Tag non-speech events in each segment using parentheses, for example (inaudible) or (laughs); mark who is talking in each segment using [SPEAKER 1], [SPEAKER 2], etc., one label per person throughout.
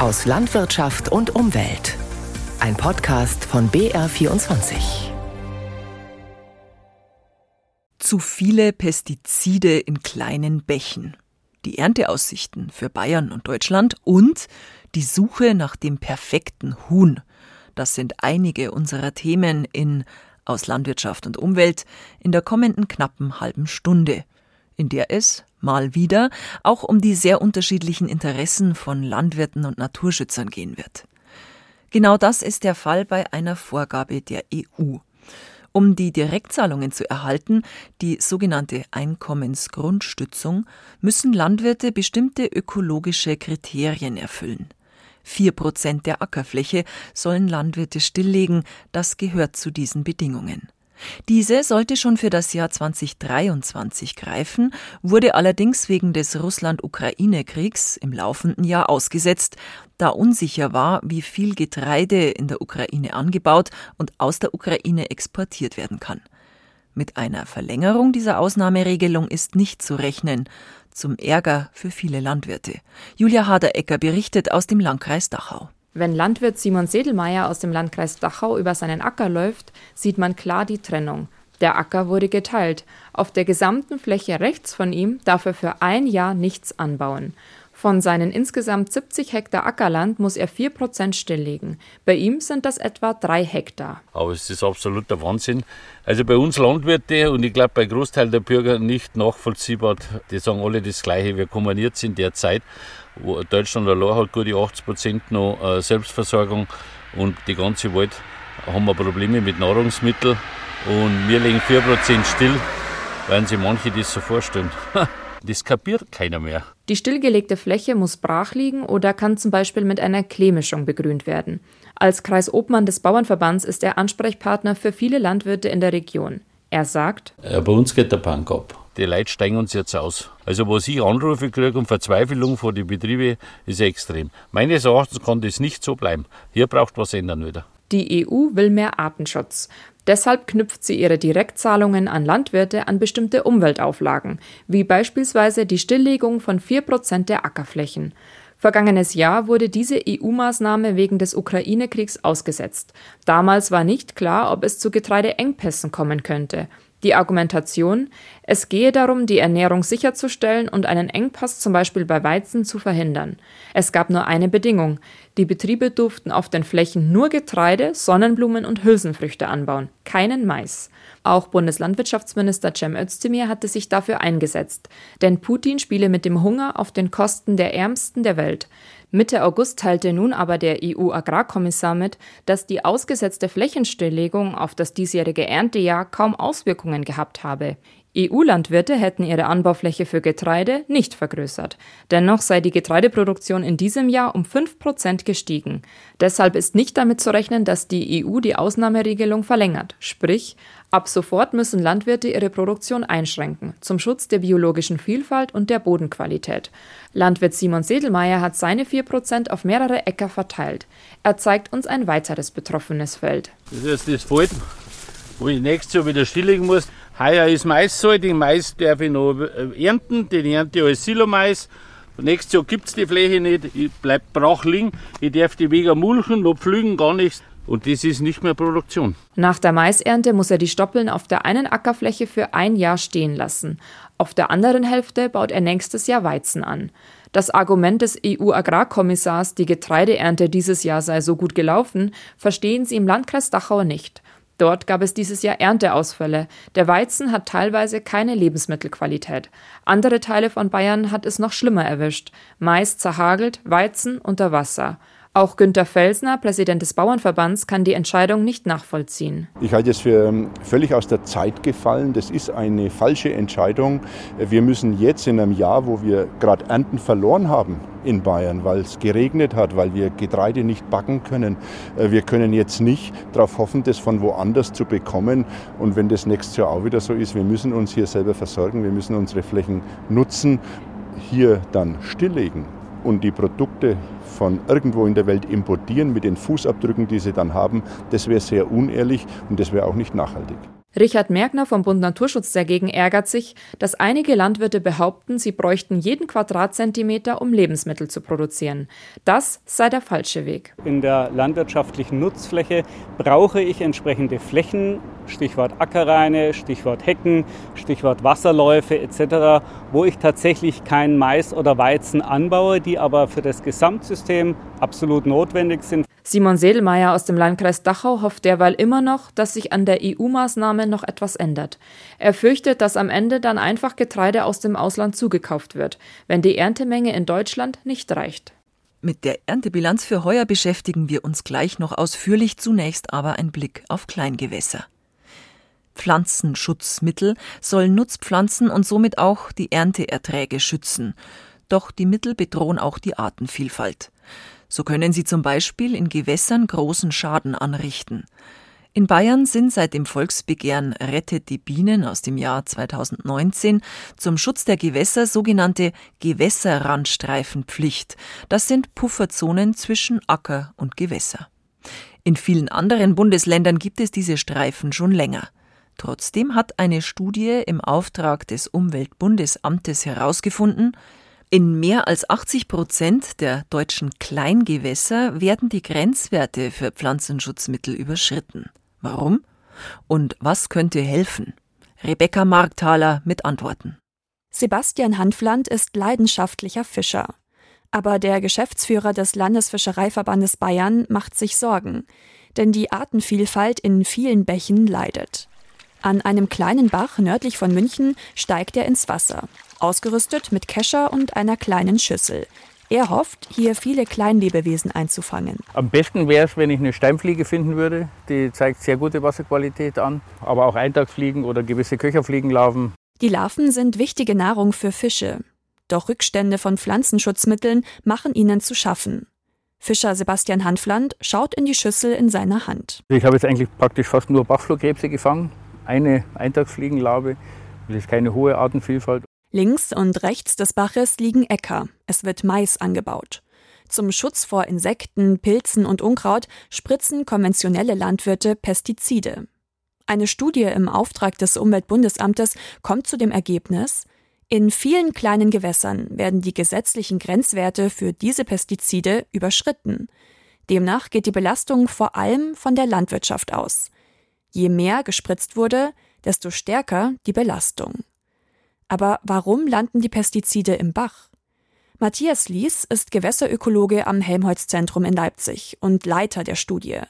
[SPEAKER 1] aus Landwirtschaft und Umwelt. Ein Podcast von BR24.
[SPEAKER 2] Zu viele Pestizide in kleinen Bächen. Die Ernteaussichten für Bayern und Deutschland und die Suche nach dem perfekten Huhn. Das sind einige unserer Themen in aus Landwirtschaft und Umwelt in der kommenden knappen halben Stunde, in der es mal wieder auch um die sehr unterschiedlichen Interessen von Landwirten und Naturschützern gehen wird. Genau das ist der Fall bei einer Vorgabe der EU. Um die Direktzahlungen zu erhalten, die sogenannte Einkommensgrundstützung, müssen Landwirte bestimmte ökologische Kriterien erfüllen. Vier Prozent der Ackerfläche sollen Landwirte stilllegen, das gehört zu diesen Bedingungen. Diese sollte schon für das Jahr 2023 greifen, wurde allerdings wegen des Russland-Ukraine-Kriegs im laufenden Jahr ausgesetzt, da unsicher war, wie viel Getreide in der Ukraine angebaut und aus der Ukraine exportiert werden kann. Mit einer Verlängerung dieser Ausnahmeregelung ist nicht zu rechnen, zum Ärger für viele Landwirte. Julia Haderecker berichtet aus dem Landkreis Dachau.
[SPEAKER 3] Wenn Landwirt Simon Sedelmeier aus dem Landkreis Dachau über seinen Acker läuft, sieht man klar die Trennung. Der Acker wurde geteilt. Auf der gesamten Fläche rechts von ihm darf er für ein Jahr nichts anbauen. Von seinen insgesamt 70 Hektar Ackerland muss er 4% stilllegen. Bei ihm sind das etwa 3 Hektar.
[SPEAKER 4] Aber es ist absoluter Wahnsinn. Also bei uns Landwirte und ich glaube bei Großteil der Bürger nicht nachvollziehbar. Die sagen alle das Gleiche. Wir kommen jetzt in der Zeit, wo Deutschland allein hat gute 80% noch äh, Selbstversorgung und die ganze Welt haben wir Probleme mit Nahrungsmitteln und wir legen 4% still, werden sich manche das so vorstellen. (laughs) Das kapiert keiner mehr.
[SPEAKER 3] Die stillgelegte Fläche muss brach liegen oder kann zum Beispiel mit einer Kleemischung begrünt werden. Als Kreisobmann des Bauernverbands ist er Ansprechpartner für viele Landwirte in der Region. Er sagt:
[SPEAKER 4] ja, Bei uns geht der Bank ab. Die Leute steigen uns jetzt aus. Also, was ich Anrufe kriege und Verzweiflung vor den Betrieben, ist extrem. Meines Erachtens kann das nicht so bleiben. Hier braucht was ändern wieder.
[SPEAKER 3] Die EU will mehr Artenschutz. Deshalb knüpft sie ihre Direktzahlungen an Landwirte an bestimmte Umweltauflagen, wie beispielsweise die Stilllegung von 4% der Ackerflächen. Vergangenes Jahr wurde diese EU-Maßnahme wegen des Ukraine-Kriegs ausgesetzt. Damals war nicht klar, ob es zu Getreideengpässen kommen könnte. Die Argumentation, es gehe darum, die Ernährung sicherzustellen und einen Engpass zum Beispiel bei Weizen zu verhindern. Es gab nur eine Bedingung. Die Betriebe durften auf den Flächen nur Getreide, Sonnenblumen und Hülsenfrüchte anbauen, keinen Mais. Auch Bundeslandwirtschaftsminister Cem Özdemir hatte sich dafür eingesetzt, denn Putin spiele mit dem Hunger auf den Kosten der Ärmsten der Welt. Mitte August teilte nun aber der EU-Agrarkommissar mit, dass die ausgesetzte Flächenstilllegung auf das diesjährige Erntejahr kaum Auswirkungen gehabt habe. EU-Landwirte hätten ihre Anbaufläche für Getreide nicht vergrößert. Dennoch sei die Getreideproduktion in diesem Jahr um 5 Prozent gestiegen. Deshalb ist nicht damit zu rechnen, dass die EU die Ausnahmeregelung verlängert. Sprich, ab sofort müssen Landwirte ihre Produktion einschränken, zum Schutz der biologischen Vielfalt und der Bodenqualität. Landwirt Simon Sedelmeier hat seine 4 Prozent auf mehrere Äcker verteilt. Er zeigt uns ein weiteres betroffenes Feld.
[SPEAKER 4] Das ist das Feld, wo ich nächstes Jahr wieder stilllegen muss. Heuer ist Mais so, den Mais darf ich noch äh, ernten, den ernte ich als Silomais. Nächstes Jahr gibt es die Fläche nicht, ich bleib brach liegen, ich darf die weder mulchen noch pflügen, gar nichts. Und das ist nicht mehr Produktion.
[SPEAKER 3] Nach der Maisernte muss er die Stoppeln auf der einen Ackerfläche für ein Jahr stehen lassen. Auf der anderen Hälfte baut er nächstes Jahr Weizen an. Das Argument des EU-Agrarkommissars, die Getreideernte dieses Jahr sei so gut gelaufen, verstehen sie im Landkreis Dachau nicht. Dort gab es dieses Jahr Ernteausfälle. Der Weizen hat teilweise keine Lebensmittelqualität. Andere Teile von Bayern hat es noch schlimmer erwischt. Mais zerhagelt, Weizen unter Wasser. Auch Günter Felsner, Präsident des Bauernverbands, kann die Entscheidung nicht nachvollziehen.
[SPEAKER 5] Ich halte es für ähm, völlig aus der Zeit gefallen. Das ist eine falsche Entscheidung. Wir müssen jetzt in einem Jahr, wo wir gerade Ernten verloren haben in Bayern, weil es geregnet hat, weil wir Getreide nicht backen können, äh, wir können jetzt nicht darauf hoffen, das von woanders zu bekommen. Und wenn das nächstes Jahr auch wieder so ist, wir müssen uns hier selber versorgen, wir müssen unsere Flächen nutzen, hier dann stilllegen und die Produkte von irgendwo in der Welt importieren mit den Fußabdrücken, die sie dann haben, das wäre sehr unehrlich und das wäre auch nicht nachhaltig.
[SPEAKER 3] Richard Merkner vom Bund Naturschutz dagegen ärgert sich, dass einige Landwirte behaupten, sie bräuchten jeden Quadratzentimeter, um Lebensmittel zu produzieren. Das sei der falsche Weg.
[SPEAKER 6] In der landwirtschaftlichen Nutzfläche brauche ich entsprechende Flächen, Stichwort Ackerreine, Stichwort Hecken, Stichwort Wasserläufe etc., wo ich tatsächlich keinen Mais oder Weizen anbaue, die aber für das Gesamtsystem absolut notwendig sind.
[SPEAKER 3] Simon Sedelmeier aus dem Landkreis Dachau hofft derweil immer noch, dass sich an der EU-Maßnahme noch etwas ändert. Er fürchtet, dass am Ende dann einfach Getreide aus dem Ausland zugekauft wird, wenn die Erntemenge in Deutschland nicht reicht.
[SPEAKER 2] Mit der Erntebilanz für heuer beschäftigen wir uns gleich noch ausführlich, zunächst aber ein Blick auf Kleingewässer. Pflanzenschutzmittel sollen Nutzpflanzen und somit auch die Ernteerträge schützen. Doch die Mittel bedrohen auch die Artenvielfalt. So können sie zum Beispiel in Gewässern großen Schaden anrichten. In Bayern sind seit dem Volksbegehren Rettet die Bienen aus dem Jahr 2019 zum Schutz der Gewässer sogenannte Gewässerrandstreifenpflicht. Das sind Pufferzonen zwischen Acker und Gewässer. In vielen anderen Bundesländern gibt es diese Streifen schon länger. Trotzdem hat eine Studie im Auftrag des Umweltbundesamtes herausgefunden, in mehr als 80 Prozent der deutschen Kleingewässer werden die Grenzwerte für Pflanzenschutzmittel überschritten. Warum? Und was könnte helfen? Rebecca Markthaler mit Antworten.
[SPEAKER 7] Sebastian Hanfland ist leidenschaftlicher Fischer. Aber der Geschäftsführer des Landesfischereiverbandes Bayern macht sich Sorgen, denn die Artenvielfalt in vielen Bächen leidet. An einem kleinen Bach nördlich von München steigt er ins Wasser, ausgerüstet mit Kescher und einer kleinen Schüssel. Er hofft, hier viele Kleinlebewesen einzufangen.
[SPEAKER 6] Am besten wäre es, wenn ich eine Steinfliege finden würde. Die zeigt sehr gute Wasserqualität an. Aber auch Eintagsfliegen oder gewisse Köcherfliegenlarven.
[SPEAKER 7] Die Larven sind wichtige Nahrung für Fische. Doch Rückstände von Pflanzenschutzmitteln machen ihnen zu schaffen. Fischer Sebastian Hanfland schaut in die Schüssel in seiner Hand.
[SPEAKER 6] Ich habe jetzt eigentlich praktisch fast nur Bachflohkrebse gefangen eine Eintagsfliegenlarve. Das ist keine hohe Artenvielfalt.
[SPEAKER 7] Links und rechts des Baches liegen Äcker. Es wird Mais angebaut. Zum Schutz vor Insekten, Pilzen und Unkraut spritzen konventionelle Landwirte Pestizide. Eine Studie im Auftrag des Umweltbundesamtes kommt zu dem Ergebnis, in vielen kleinen Gewässern werden die gesetzlichen Grenzwerte für diese Pestizide überschritten. Demnach geht die Belastung vor allem von der Landwirtschaft aus. Je mehr gespritzt wurde, desto stärker die Belastung. Aber warum landen die Pestizide im Bach? Matthias Lies ist Gewässerökologe am Helmholtz-Zentrum in Leipzig und Leiter der Studie.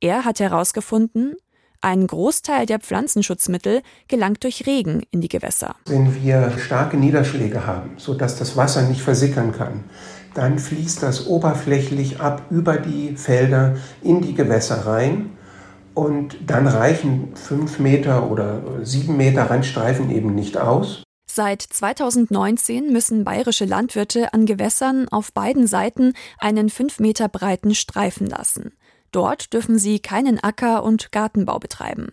[SPEAKER 7] Er hat herausgefunden, ein Großteil der Pflanzenschutzmittel gelangt durch Regen in die Gewässer.
[SPEAKER 8] Wenn wir starke Niederschläge haben, sodass das Wasser nicht versickern kann, dann fließt das oberflächlich ab über die Felder in die Gewässer rein und dann reichen fünf Meter oder sieben Meter Randstreifen eben nicht aus.
[SPEAKER 7] Seit 2019 müssen bayerische Landwirte an Gewässern auf beiden Seiten einen fünf Meter breiten Streifen lassen. Dort dürfen sie keinen Acker- und Gartenbau betreiben.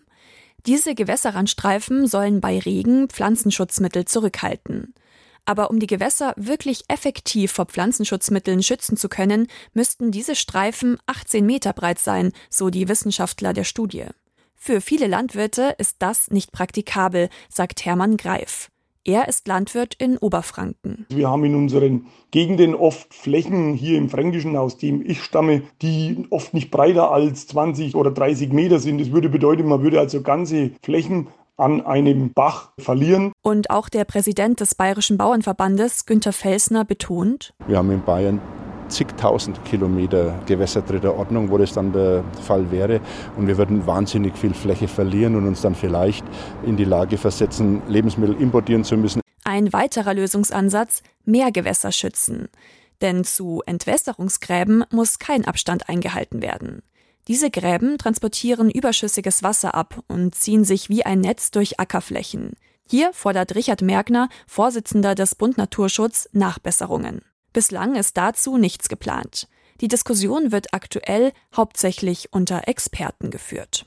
[SPEAKER 7] Diese Gewässerrandstreifen sollen bei Regen Pflanzenschutzmittel zurückhalten. Aber um die Gewässer wirklich effektiv vor Pflanzenschutzmitteln schützen zu können, müssten diese Streifen 18 Meter breit sein, so die Wissenschaftler der Studie. Für viele Landwirte ist das nicht praktikabel, sagt Hermann Greif. Er ist Landwirt in Oberfranken.
[SPEAKER 9] Wir haben in unseren Gegenden oft Flächen hier im Fränkischen, aus dem ich stamme, die oft nicht breiter als 20 oder 30 Meter sind. Das würde bedeuten, man würde also ganze Flächen an einem Bach verlieren.
[SPEAKER 7] Und auch der Präsident des Bayerischen Bauernverbandes, Günter Felsner, betont,
[SPEAKER 5] wir haben in Bayern zigtausend Kilometer Gewässer dritter Ordnung, wo das dann der Fall wäre. Und wir würden wahnsinnig viel Fläche verlieren und uns dann vielleicht in die Lage versetzen, Lebensmittel importieren zu müssen.
[SPEAKER 7] Ein weiterer Lösungsansatz, mehr Gewässer schützen. Denn zu Entwässerungsgräben muss kein Abstand eingehalten werden. Diese Gräben transportieren überschüssiges Wasser ab und ziehen sich wie ein Netz durch Ackerflächen. Hier fordert Richard Merkner, Vorsitzender des Bund Naturschutz, Nachbesserungen. Bislang ist dazu nichts geplant. Die Diskussion wird aktuell hauptsächlich unter Experten geführt.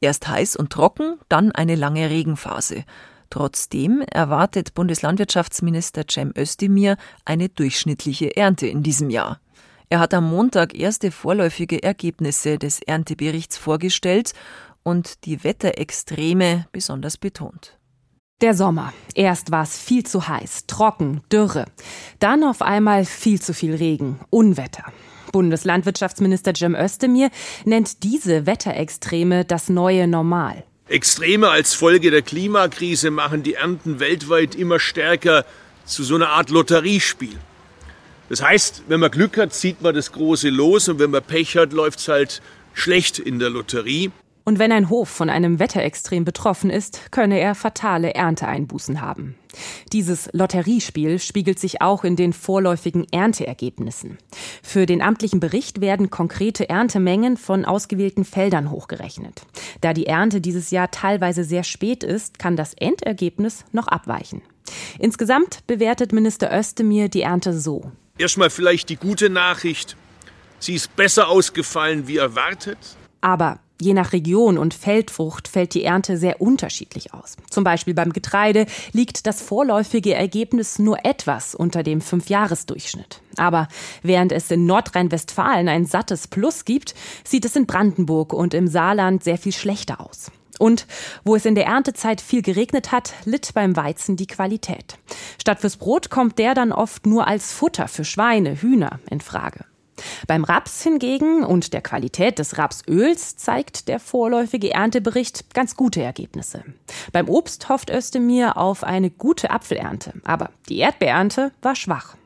[SPEAKER 2] Erst heiß und trocken, dann eine lange Regenphase. Trotzdem erwartet Bundeslandwirtschaftsminister Cem Özdemir eine durchschnittliche Ernte in diesem Jahr. Er hat am Montag erste vorläufige Ergebnisse des Ernteberichts vorgestellt und die Wetterextreme besonders betont.
[SPEAKER 10] Der Sommer. Erst war es viel zu heiß, trocken, Dürre. Dann auf einmal viel zu viel Regen, Unwetter. Bundeslandwirtschaftsminister Jim Özdemir nennt diese Wetterextreme das neue Normal.
[SPEAKER 11] Extreme als Folge der Klimakrise machen die Ernten weltweit immer stärker zu so einer Art Lotteriespiel. Das heißt, wenn man Glück hat, zieht man das große Los und wenn man Pech hat, läuft es halt schlecht in der Lotterie.
[SPEAKER 10] Und wenn ein Hof von einem Wetterextrem betroffen ist, könne er fatale Ernteeinbußen haben. Dieses Lotteriespiel spiegelt sich auch in den vorläufigen Ernteergebnissen. Für den amtlichen Bericht werden konkrete Erntemengen von ausgewählten Feldern hochgerechnet. Da die Ernte dieses Jahr teilweise sehr spät ist, kann das Endergebnis noch abweichen. Insgesamt bewertet Minister Özdemir die Ernte so.
[SPEAKER 11] Erstmal vielleicht die gute Nachricht. Sie ist besser ausgefallen wie erwartet.
[SPEAKER 10] Aber Je nach Region und Feldfrucht fällt die Ernte sehr unterschiedlich aus. Zum Beispiel beim Getreide liegt das vorläufige Ergebnis nur etwas unter dem Fünfjahresdurchschnitt. Aber während es in Nordrhein-Westfalen ein sattes Plus gibt, sieht es in Brandenburg und im Saarland sehr viel schlechter aus. Und wo es in der Erntezeit viel geregnet hat, litt beim Weizen die Qualität. Statt fürs Brot kommt der dann oft nur als Futter für Schweine, Hühner in Frage. Beim Raps hingegen und der Qualität des Rapsöls zeigt der vorläufige Erntebericht ganz gute Ergebnisse. Beim Obst hofft Özdemir auf eine gute Apfelernte, aber die Erdbeerernte war schwach.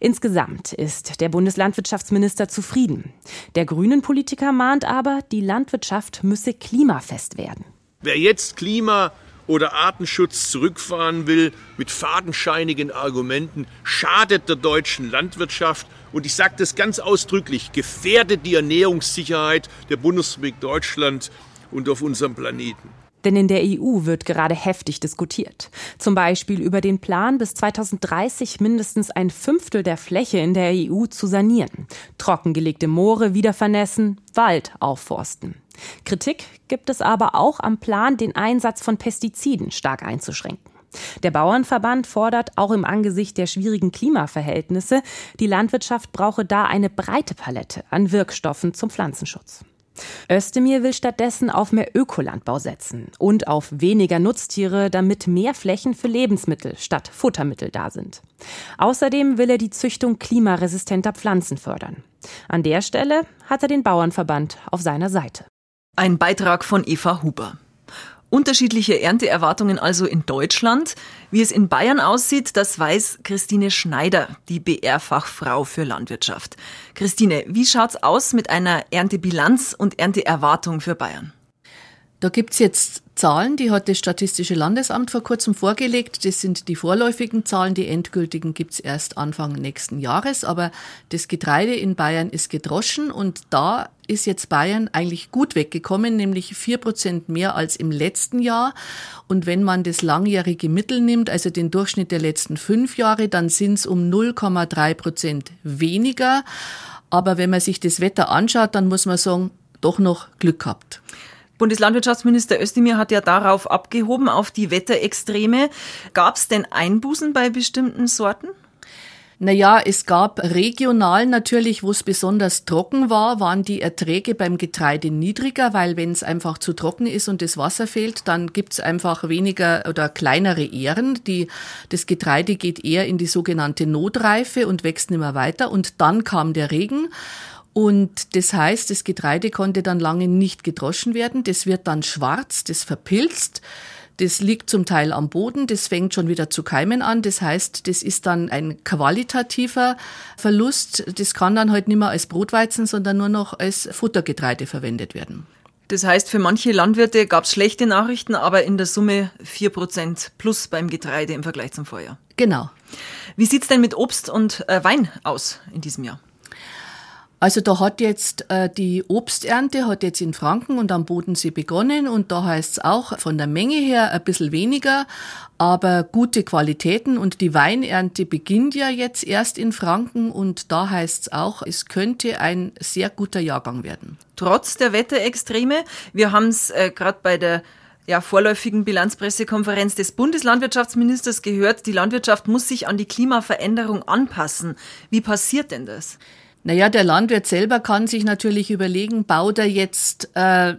[SPEAKER 10] Insgesamt ist der Bundeslandwirtschaftsminister zufrieden. Der grünen Politiker mahnt aber, die Landwirtschaft müsse klimafest werden.
[SPEAKER 11] Wer jetzt Klima oder Artenschutz zurückfahren will mit fadenscheinigen Argumenten, schadet der deutschen Landwirtschaft und ich sage das ganz ausdrücklich, gefährdet die Ernährungssicherheit der Bundesrepublik Deutschland und auf unserem Planeten.
[SPEAKER 10] Denn in der EU wird gerade heftig diskutiert. Zum Beispiel über den Plan, bis 2030 mindestens ein Fünftel der Fläche in der EU zu sanieren. Trockengelegte Moore wieder vernässen, Wald aufforsten. Kritik gibt es aber auch am Plan, den Einsatz von Pestiziden stark einzuschränken. Der Bauernverband fordert auch im Angesicht der schwierigen Klimaverhältnisse, die Landwirtschaft brauche da eine breite Palette an Wirkstoffen zum Pflanzenschutz. Özdemir will stattdessen auf mehr Ökolandbau setzen und auf weniger Nutztiere, damit mehr Flächen für Lebensmittel statt Futtermittel da sind. Außerdem will er die Züchtung klimaresistenter Pflanzen fördern. An der Stelle hat er den Bauernverband auf seiner Seite.
[SPEAKER 2] Ein Beitrag von Eva Huber. Unterschiedliche Ernteerwartungen also in Deutschland. Wie es in Bayern aussieht, das weiß Christine Schneider, die BR-Fachfrau für Landwirtschaft. Christine, wie schaut's aus mit einer Erntebilanz und Ernteerwartung für Bayern?
[SPEAKER 12] Da gibt's jetzt Zahlen, die hat das Statistische Landesamt vor kurzem vorgelegt. Das sind die vorläufigen Zahlen, die endgültigen gibt's erst Anfang nächsten Jahres. Aber das Getreide in Bayern ist gedroschen und da ist jetzt Bayern eigentlich gut weggekommen, nämlich vier Prozent mehr als im letzten Jahr. Und wenn man das langjährige Mittel nimmt, also den Durchschnitt der letzten fünf Jahre, dann sind's um 0,3 Prozent weniger. Aber wenn man sich das Wetter anschaut, dann muss man sagen, doch noch Glück gehabt.
[SPEAKER 2] Bundeslandwirtschaftsminister Özdemir hat ja darauf abgehoben, auf die Wetterextreme. Gab es denn Einbußen bei bestimmten Sorten?
[SPEAKER 12] Naja, es gab regional natürlich, wo es besonders trocken war, waren die Erträge beim Getreide niedriger, weil wenn es einfach zu trocken ist und das Wasser fehlt, dann gibt's einfach weniger oder kleinere Ähren. Die, das Getreide geht eher in die sogenannte Notreife und wächst nicht mehr weiter. Und dann kam der Regen. Und das heißt, das Getreide konnte dann lange nicht gedroschen werden. Das wird dann schwarz, das verpilzt. Das liegt zum Teil am Boden, das fängt schon wieder zu keimen an. Das heißt, das ist dann ein qualitativer Verlust. Das kann dann halt nicht mehr als Brotweizen, sondern nur noch als Futtergetreide verwendet werden.
[SPEAKER 2] Das heißt, für manche Landwirte gab es schlechte Nachrichten, aber in der Summe 4% plus beim Getreide im Vergleich zum Vorjahr.
[SPEAKER 12] Genau.
[SPEAKER 2] Wie sieht's denn mit Obst und äh, Wein aus in diesem Jahr?
[SPEAKER 12] Also da hat jetzt äh, die Obsternte hat jetzt in Franken und am Bodensee begonnen und da heißt es auch von der Menge her ein bisschen weniger, aber gute Qualitäten und die Weinernte beginnt ja jetzt erst in Franken und da heißt es auch, es könnte ein sehr guter Jahrgang werden.
[SPEAKER 2] Trotz der Wetterextreme, wir haben es äh, gerade bei der ja, vorläufigen Bilanzpressekonferenz des Bundeslandwirtschaftsministers gehört, die Landwirtschaft muss sich an die Klimaveränderung anpassen. Wie passiert denn das?
[SPEAKER 12] Naja, der Landwirt selber kann sich natürlich überlegen, baut er jetzt äh,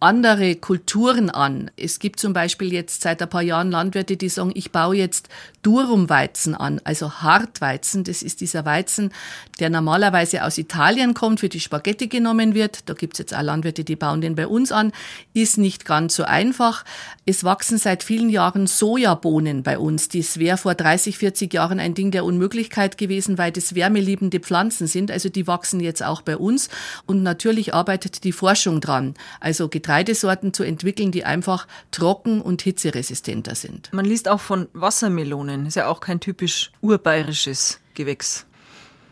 [SPEAKER 12] andere Kulturen an. Es gibt zum Beispiel jetzt seit ein paar Jahren Landwirte, die sagen, ich baue jetzt Durumweizen an, also Hartweizen. Das ist dieser Weizen, der normalerweise aus Italien kommt, für die Spaghetti genommen wird. Da gibt es jetzt auch Landwirte, die bauen den bei uns an. Ist nicht ganz so einfach. Es wachsen seit vielen Jahren Sojabohnen bei uns. Das wäre vor 30, 40 Jahren ein Ding der Unmöglichkeit gewesen, weil das wärmeliebende Pflanzen sind. Also die wachsen jetzt auch bei uns. Und natürlich arbeitet die Forschung dran. Also Getreidesorten zu entwickeln, die einfach trocken und hitzeresistenter sind.
[SPEAKER 2] Man liest auch von Wassermelonen. Ist ja auch kein typisch urbayerisches Gewächs.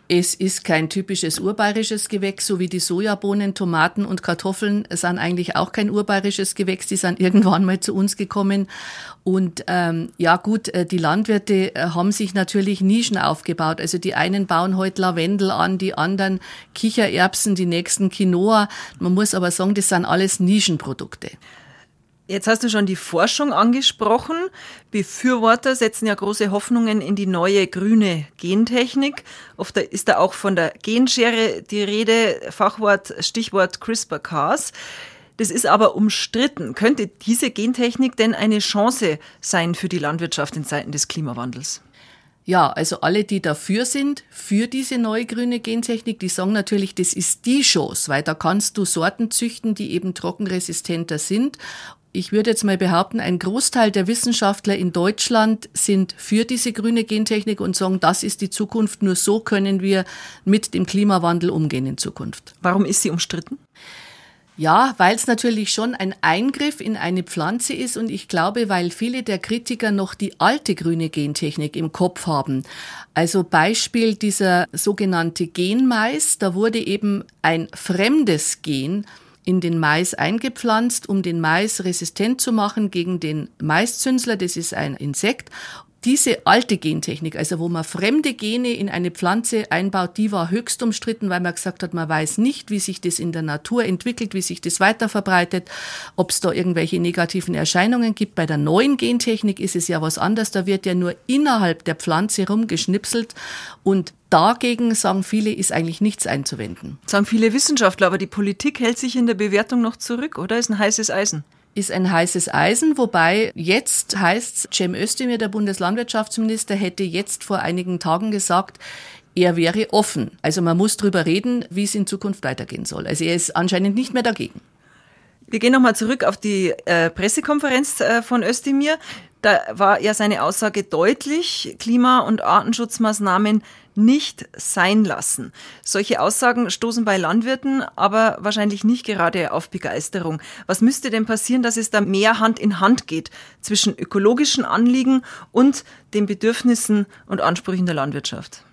[SPEAKER 12] Es ist kein typisches urbayerisches Gewächs, so wie die Sojabohnen, Tomaten und Kartoffeln sind eigentlich auch kein urbayerisches Gewächs. Die sind (laughs) irgendwann mal zu uns gekommen. Und ähm, ja gut, äh, die Landwirte äh, haben sich natürlich Nischen aufgebaut. Also die einen bauen heute Lavendel an, die anderen Kichererbsen, die nächsten Quinoa. Man muss aber sagen, das sind alles Nischenprodukte.
[SPEAKER 2] Jetzt hast du schon die Forschung angesprochen. Befürworter setzen ja große Hoffnungen in die neue grüne Gentechnik. Oft ist da auch von der Genschere die Rede, Fachwort, Stichwort CRISPR-Cas. Das ist aber umstritten. Könnte diese Gentechnik denn eine Chance sein für die Landwirtschaft in Zeiten des Klimawandels?
[SPEAKER 12] Ja, also alle, die dafür sind, für diese neue grüne Gentechnik, die sagen natürlich, das ist die Chance, weil da kannst du Sorten züchten, die eben trockenresistenter sind ich würde jetzt mal behaupten, ein Großteil der Wissenschaftler in Deutschland sind für diese grüne Gentechnik und sagen, das ist die Zukunft. Nur so können wir mit dem Klimawandel umgehen in Zukunft.
[SPEAKER 2] Warum ist sie umstritten?
[SPEAKER 12] Ja, weil es natürlich schon ein Eingriff in eine Pflanze ist und ich glaube, weil viele der Kritiker noch die alte grüne Gentechnik im Kopf haben. Also Beispiel dieser sogenannte Genmais, da wurde eben ein fremdes Gen in den Mais eingepflanzt, um den Mais resistent zu machen gegen den Maiszünsler. Das ist ein Insekt diese alte Gentechnik, also wo man fremde Gene in eine Pflanze einbaut, die war höchst umstritten, weil man gesagt hat, man weiß nicht, wie sich das in der Natur entwickelt, wie sich das weiter verbreitet, ob es da irgendwelche negativen Erscheinungen gibt. Bei der neuen Gentechnik ist es ja was anderes, da wird ja nur innerhalb der Pflanze rumgeschnipselt und Dagegen sagen viele, ist eigentlich nichts einzuwenden.
[SPEAKER 2] Sagen viele Wissenschaftler, aber die Politik hält sich in der Bewertung noch zurück, oder? Ist ein heißes Eisen
[SPEAKER 12] ist ein heißes Eisen, wobei jetzt heißt Cem Özdemir, der Bundeslandwirtschaftsminister, hätte jetzt vor einigen Tagen gesagt, er wäre offen. Also man muss drüber reden, wie es in Zukunft weitergehen soll. Also er ist anscheinend nicht mehr dagegen.
[SPEAKER 2] Wir gehen nochmal zurück auf die äh, Pressekonferenz äh, von Özdemir. Da war ja seine Aussage deutlich, Klima- und Artenschutzmaßnahmen nicht sein lassen. Solche Aussagen stoßen bei Landwirten aber wahrscheinlich nicht gerade auf Begeisterung. Was müsste denn passieren, dass es da mehr Hand in Hand geht zwischen ökologischen Anliegen und den Bedürfnissen und Ansprüchen der Landwirtschaft?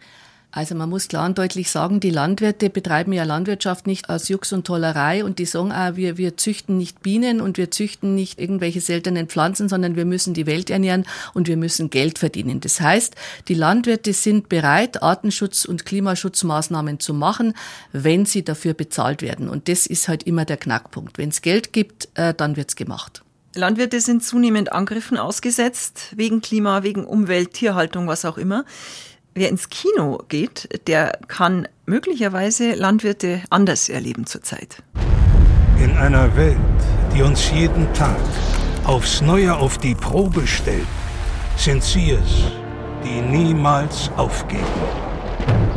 [SPEAKER 12] Also man muss klar und deutlich sagen, die Landwirte betreiben ja Landwirtschaft nicht aus Jux und Tollerei und die sagen auch, wir, wir züchten nicht Bienen und wir züchten nicht irgendwelche seltenen Pflanzen, sondern wir müssen die Welt ernähren und wir müssen Geld verdienen. Das heißt, die Landwirte sind bereit, Artenschutz- und Klimaschutzmaßnahmen zu machen, wenn sie dafür bezahlt werden. Und das ist halt immer der Knackpunkt. Wenn es Geld gibt, äh, dann wird's gemacht.
[SPEAKER 2] Landwirte sind zunehmend Angriffen ausgesetzt, wegen Klima, wegen Umwelt, Tierhaltung, was auch immer. Wer ins Kino geht, der kann möglicherweise Landwirte anders erleben zurzeit.
[SPEAKER 13] In einer Welt, die uns jeden Tag aufs Neue auf die Probe stellt, sind sie es, die niemals aufgeben.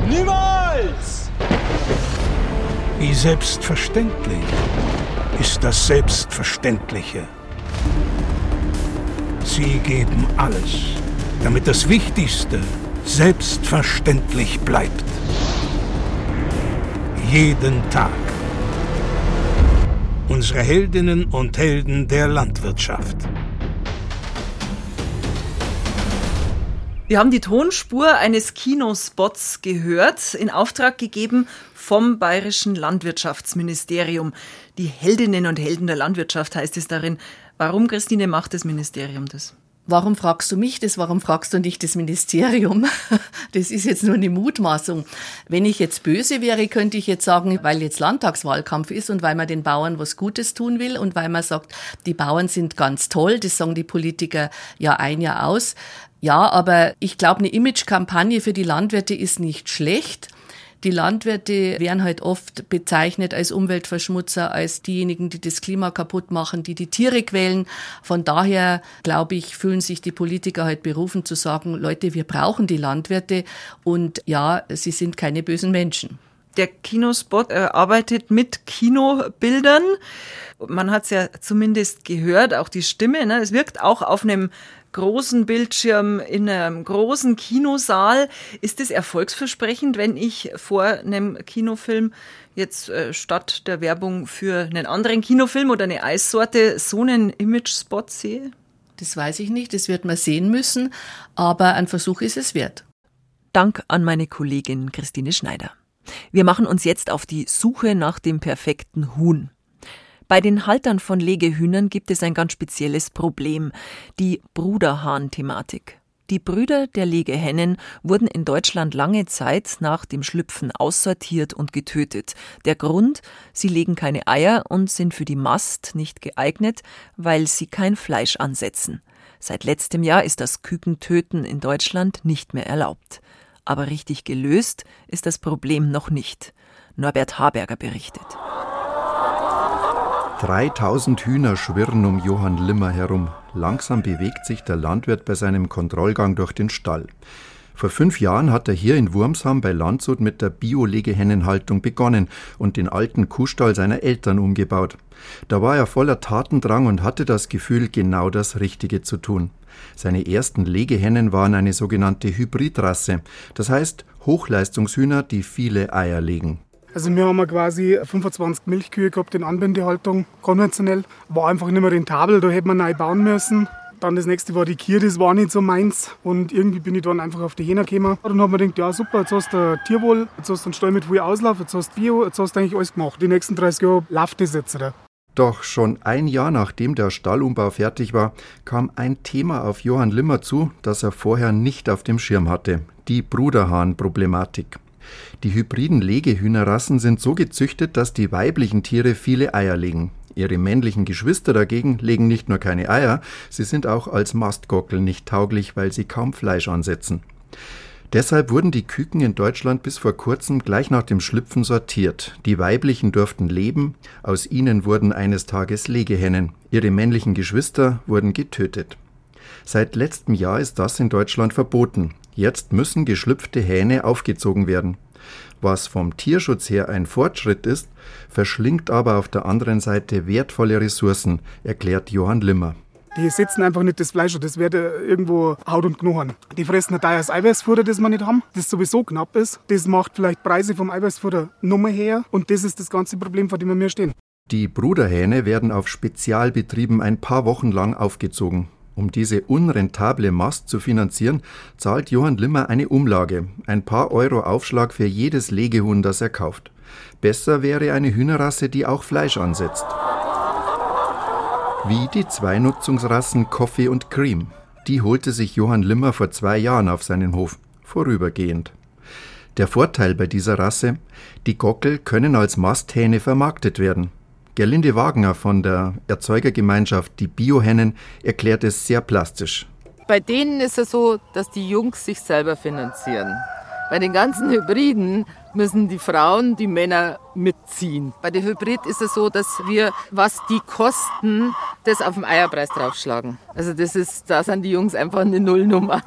[SPEAKER 14] Niemals!
[SPEAKER 13] Wie selbstverständlich ist das Selbstverständliche. Sie geben alles, damit das Wichtigste selbstverständlich bleibt. Jeden Tag. Unsere Heldinnen und Helden der Landwirtschaft.
[SPEAKER 2] Wir haben die Tonspur eines Kinospots gehört, in Auftrag gegeben vom Bayerischen Landwirtschaftsministerium. Die Heldinnen und Helden der Landwirtschaft heißt es darin. Warum, Christine, macht das Ministerium das?
[SPEAKER 12] Warum fragst du mich das? Warum fragst du nicht das Ministerium? (laughs) Das ist jetzt nur eine Mutmaßung. Wenn ich jetzt böse wäre, könnte ich jetzt sagen, weil jetzt Landtagswahlkampf ist und weil man den Bauern was Gutes tun will und weil man sagt, die Bauern sind ganz toll, das sagen die Politiker ja ein Jahr aus. Ja, aber ich glaube, eine Imagekampagne für die Landwirte ist nicht schlecht. Die Landwirte werden halt oft bezeichnet als Umweltverschmutzer, als diejenigen, die das Klima kaputt machen, die die Tiere quälen. Von daher, glaube ich, fühlen sich die Politiker halt berufen zu sagen, Leute, wir brauchen die Landwirte und ja, sie sind keine bösen Menschen.
[SPEAKER 2] Der Kinospot äh, arbeitet mit Kinobildern. Man hat es ja zumindest gehört, auch die Stimme. Ne? Es wirkt auch auf einem großen Bildschirm in einem großen Kinosaal. Ist es erfolgsversprechend, wenn ich vor einem Kinofilm jetzt äh, statt der Werbung für einen anderen Kinofilm oder eine Eissorte so einen Image-Spot sehe?
[SPEAKER 12] Das weiß ich nicht, das wird man sehen müssen, aber ein Versuch ist es wert.
[SPEAKER 2] Dank an meine Kollegin Christine Schneider. Wir machen uns jetzt auf die Suche nach dem perfekten Huhn. Bei den Haltern von Legehühnern gibt es ein ganz spezielles Problem, die Bruderhahn-Thematik. Die Brüder der Legehennen wurden in Deutschland lange Zeit nach dem Schlüpfen aussortiert und getötet. Der Grund, sie legen keine Eier und sind für die Mast nicht geeignet, weil sie kein Fleisch ansetzen. Seit letztem Jahr ist das Kükentöten in Deutschland nicht mehr erlaubt. Aber richtig gelöst ist das Problem noch nicht. Norbert Haberger berichtet.
[SPEAKER 14] 3000 Hühner schwirren um Johann Limmer herum. Langsam bewegt sich der Landwirt bei seinem Kontrollgang durch den Stall. Vor fünf Jahren hat er hier in Wurmsham bei Landshut mit der Bio-Legehennenhaltung begonnen und den alten Kuhstall seiner Eltern umgebaut. Da war er voller Tatendrang und hatte das Gefühl, genau das Richtige zu tun. Seine ersten Legehennen waren eine sogenannte Hybridrasse, das heißt Hochleistungshühner, die viele Eier legen.
[SPEAKER 15] Also wir haben quasi 25 Milchkühe gehabt in Anbindehaltung, konventionell. War einfach nicht mehr rentabel, da hätte man neu bauen müssen. Dann das nächste war die Kier, das war nicht so meins. Und irgendwie bin ich dann einfach auf die Hähner gekommen. Und dann haben wir gedacht, ja super, jetzt hast du Tierwohl, jetzt hast du einen Stall mit viel Auslauf, jetzt hast du Bio, jetzt hast du eigentlich alles gemacht. Die nächsten 30 Jahre läuft das jetzt. Oder?
[SPEAKER 14] Doch schon ein Jahr nachdem der Stallumbau fertig war, kam ein Thema auf Johann Limmer zu, das er vorher nicht auf dem Schirm hatte. Die Bruderhahn-Problematik. Die hybriden Legehühnerrassen sind so gezüchtet, dass die weiblichen Tiere viele Eier legen. Ihre männlichen Geschwister dagegen legen nicht nur keine Eier, sie sind auch als Mastgockel nicht tauglich, weil sie kaum Fleisch ansetzen. Deshalb wurden die Küken in Deutschland bis vor kurzem gleich nach dem Schlüpfen sortiert. Die weiblichen durften leben, aus ihnen wurden eines Tages Legehennen. Ihre männlichen Geschwister wurden getötet. Seit letztem Jahr ist das in Deutschland verboten. Jetzt müssen geschlüpfte Hähne aufgezogen werden. Was vom Tierschutz her ein Fortschritt ist, verschlingt aber auf der anderen Seite wertvolle Ressourcen, erklärt Johann Limmer.
[SPEAKER 15] Die setzen einfach nicht das Fleisch, das wird irgendwo Haut und Knochen. Die fressen ein teures Eiweißfutter, das wir nicht haben, das sowieso knapp ist. Das macht vielleicht Preise vom Eiweißfutter Nummer her und das ist das ganze Problem, vor dem wir stehen.
[SPEAKER 14] Die Bruderhähne werden auf Spezialbetrieben ein paar Wochen lang aufgezogen. Um diese unrentable Mast zu finanzieren, zahlt Johann Limmer eine Umlage, ein paar Euro Aufschlag für jedes Legehuhn, das er kauft. Besser wäre eine Hühnerrasse, die auch Fleisch ansetzt. Wie die zwei Nutzungsrassen Coffee und Cream. Die holte sich Johann Limmer vor zwei Jahren auf seinen Hof, vorübergehend. Der Vorteil bei dieser Rasse, die Gockel können als Masthähne vermarktet werden. Gerlinde Wagner von der Erzeugergemeinschaft Die Biohennen erklärt es sehr plastisch.
[SPEAKER 16] Bei denen ist es so, dass die Jungs sich selber finanzieren. Bei den ganzen Hybriden müssen die Frauen die Männer mitziehen. Bei der Hybrid ist es so, dass wir, was die kosten, das auf den Eierpreis draufschlagen. Also das ist, da sind die Jungs einfach eine Nullnummer.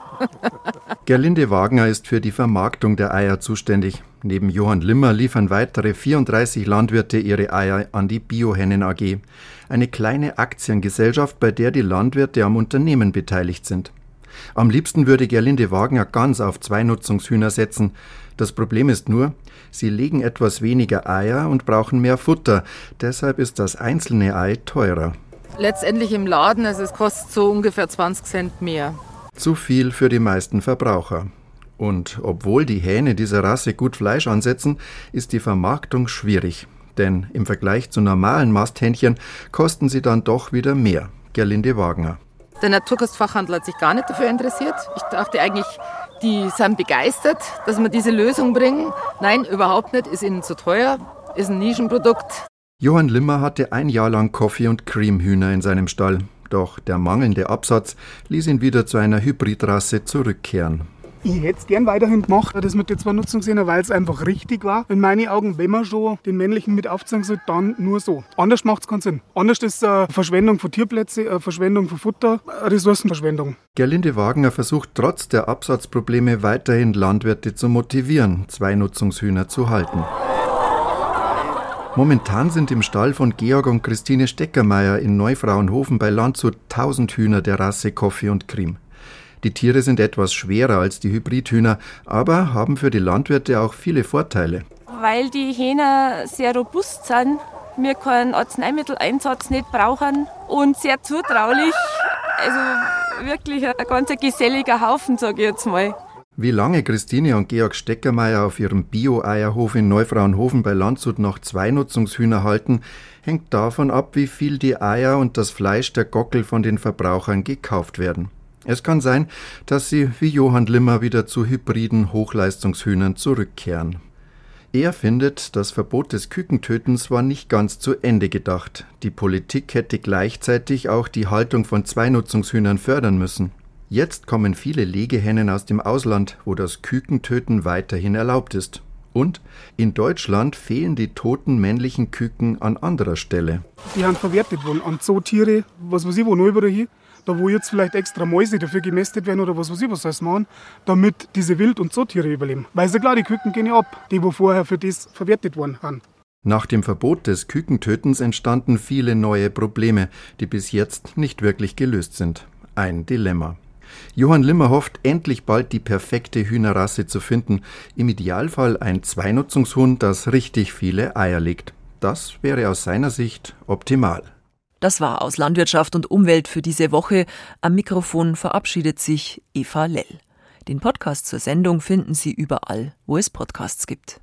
[SPEAKER 16] (laughs)
[SPEAKER 14] Gerlinde Wagner ist für die Vermarktung der Eier zuständig. Neben Johann Limmer liefern weitere 34 Landwirte ihre Eier an die Biohennen AG, eine kleine Aktiengesellschaft, bei der die Landwirte am Unternehmen beteiligt sind. Am liebsten würde Gerlinde Wagner ganz auf Zweinutzungshühner setzen. Das Problem ist nur, sie legen etwas weniger Eier und brauchen mehr Futter. Deshalb ist das einzelne Ei teurer.
[SPEAKER 16] Letztendlich im Laden, also es kostet so ungefähr 20 Cent mehr.
[SPEAKER 14] Zu viel für die meisten Verbraucher. Und obwohl die Hähne dieser Rasse gut Fleisch ansetzen, ist die Vermarktung schwierig. Denn im Vergleich zu normalen Masthähnchen kosten sie dann doch wieder mehr. Gerlinde Wagner.
[SPEAKER 16] Der Naturkostfachhandel hat sich gar nicht dafür interessiert. Ich dachte eigentlich, die sind begeistert, dass wir diese Lösung bringen. Nein, überhaupt nicht, ist ihnen zu teuer, ist ein Nischenprodukt.
[SPEAKER 14] Johann Limmer hatte ein Jahr lang Coffee- und Creamhühner in seinem Stall. Doch der mangelnde Absatz ließ ihn wieder zu einer Hybridrasse zurückkehren.
[SPEAKER 15] Ich hätte es gern weiterhin gemacht, das mit den zwei Nutzungssehnen, weil es einfach richtig war. In meinen Augen, wenn man schon den männlichen mit aufzeigen soll, dann nur so. Anders macht es keinen Sinn. Anders ist es Verschwendung von Tierplätzen, Verschwendung von Futter, Ressourcenverschwendung.
[SPEAKER 14] Gerlinde Wagner versucht trotz der Absatzprobleme weiterhin Landwirte zu motivieren, zwei Nutzungshühner zu halten. Momentan sind im Stall von Georg und Christine Steckermeier in Neufrauenhofen bei Landshut 1000 Hühner der Rasse Coffee und Cream. Die Tiere sind etwas schwerer als die Hybridhühner, aber haben für die Landwirte auch viele Vorteile.
[SPEAKER 17] Weil die Hähner sehr robust sind, wir keinen Arzneimitteleinsatz nicht brauchen und sehr zutraulich. Also wirklich ein ganz geselliger Haufen, sage ich jetzt mal.
[SPEAKER 14] Wie lange Christine und Georg Steckermeier auf ihrem Bio-Eierhof in Neufrauenhofen bei Landshut noch zwei Nutzungshühner halten, hängt davon ab, wie viel die Eier und das Fleisch der Gockel von den Verbrauchern gekauft werden. Es kann sein, dass sie wie Johann Limmer wieder zu hybriden Hochleistungshühnern zurückkehren. Er findet, das Verbot des Kükentötens war nicht ganz zu Ende gedacht. Die Politik hätte gleichzeitig auch die Haltung von Zweinutzungshühnern fördern müssen. Jetzt kommen viele Legehennen aus dem Ausland, wo das Kükentöten weiterhin erlaubt ist. Und in Deutschland fehlen die toten männlichen Küken an anderer Stelle.
[SPEAKER 15] Die haben verwertet worden an Zootiere, was weiß ich, wo noch überall hier da wo jetzt vielleicht extra Mäuse dafür gemästet werden oder was weiß ich, was soll machen, damit diese Wild- und Zootiere überleben. Weil ja klar, die Küken gehen ja ab, die wo vorher für das verwertet worden sind.
[SPEAKER 14] Nach dem Verbot des Kükentötens entstanden viele neue Probleme, die bis jetzt nicht wirklich gelöst sind. Ein Dilemma. Johann Limmer hofft, endlich bald die perfekte Hühnerrasse zu finden. Im Idealfall ein Zweinutzungshund, das richtig viele Eier legt. Das wäre aus seiner Sicht optimal.
[SPEAKER 2] Das war aus Landwirtschaft und Umwelt für diese Woche. Am Mikrofon verabschiedet sich Eva Lell. Den Podcast zur Sendung finden Sie überall, wo es Podcasts gibt.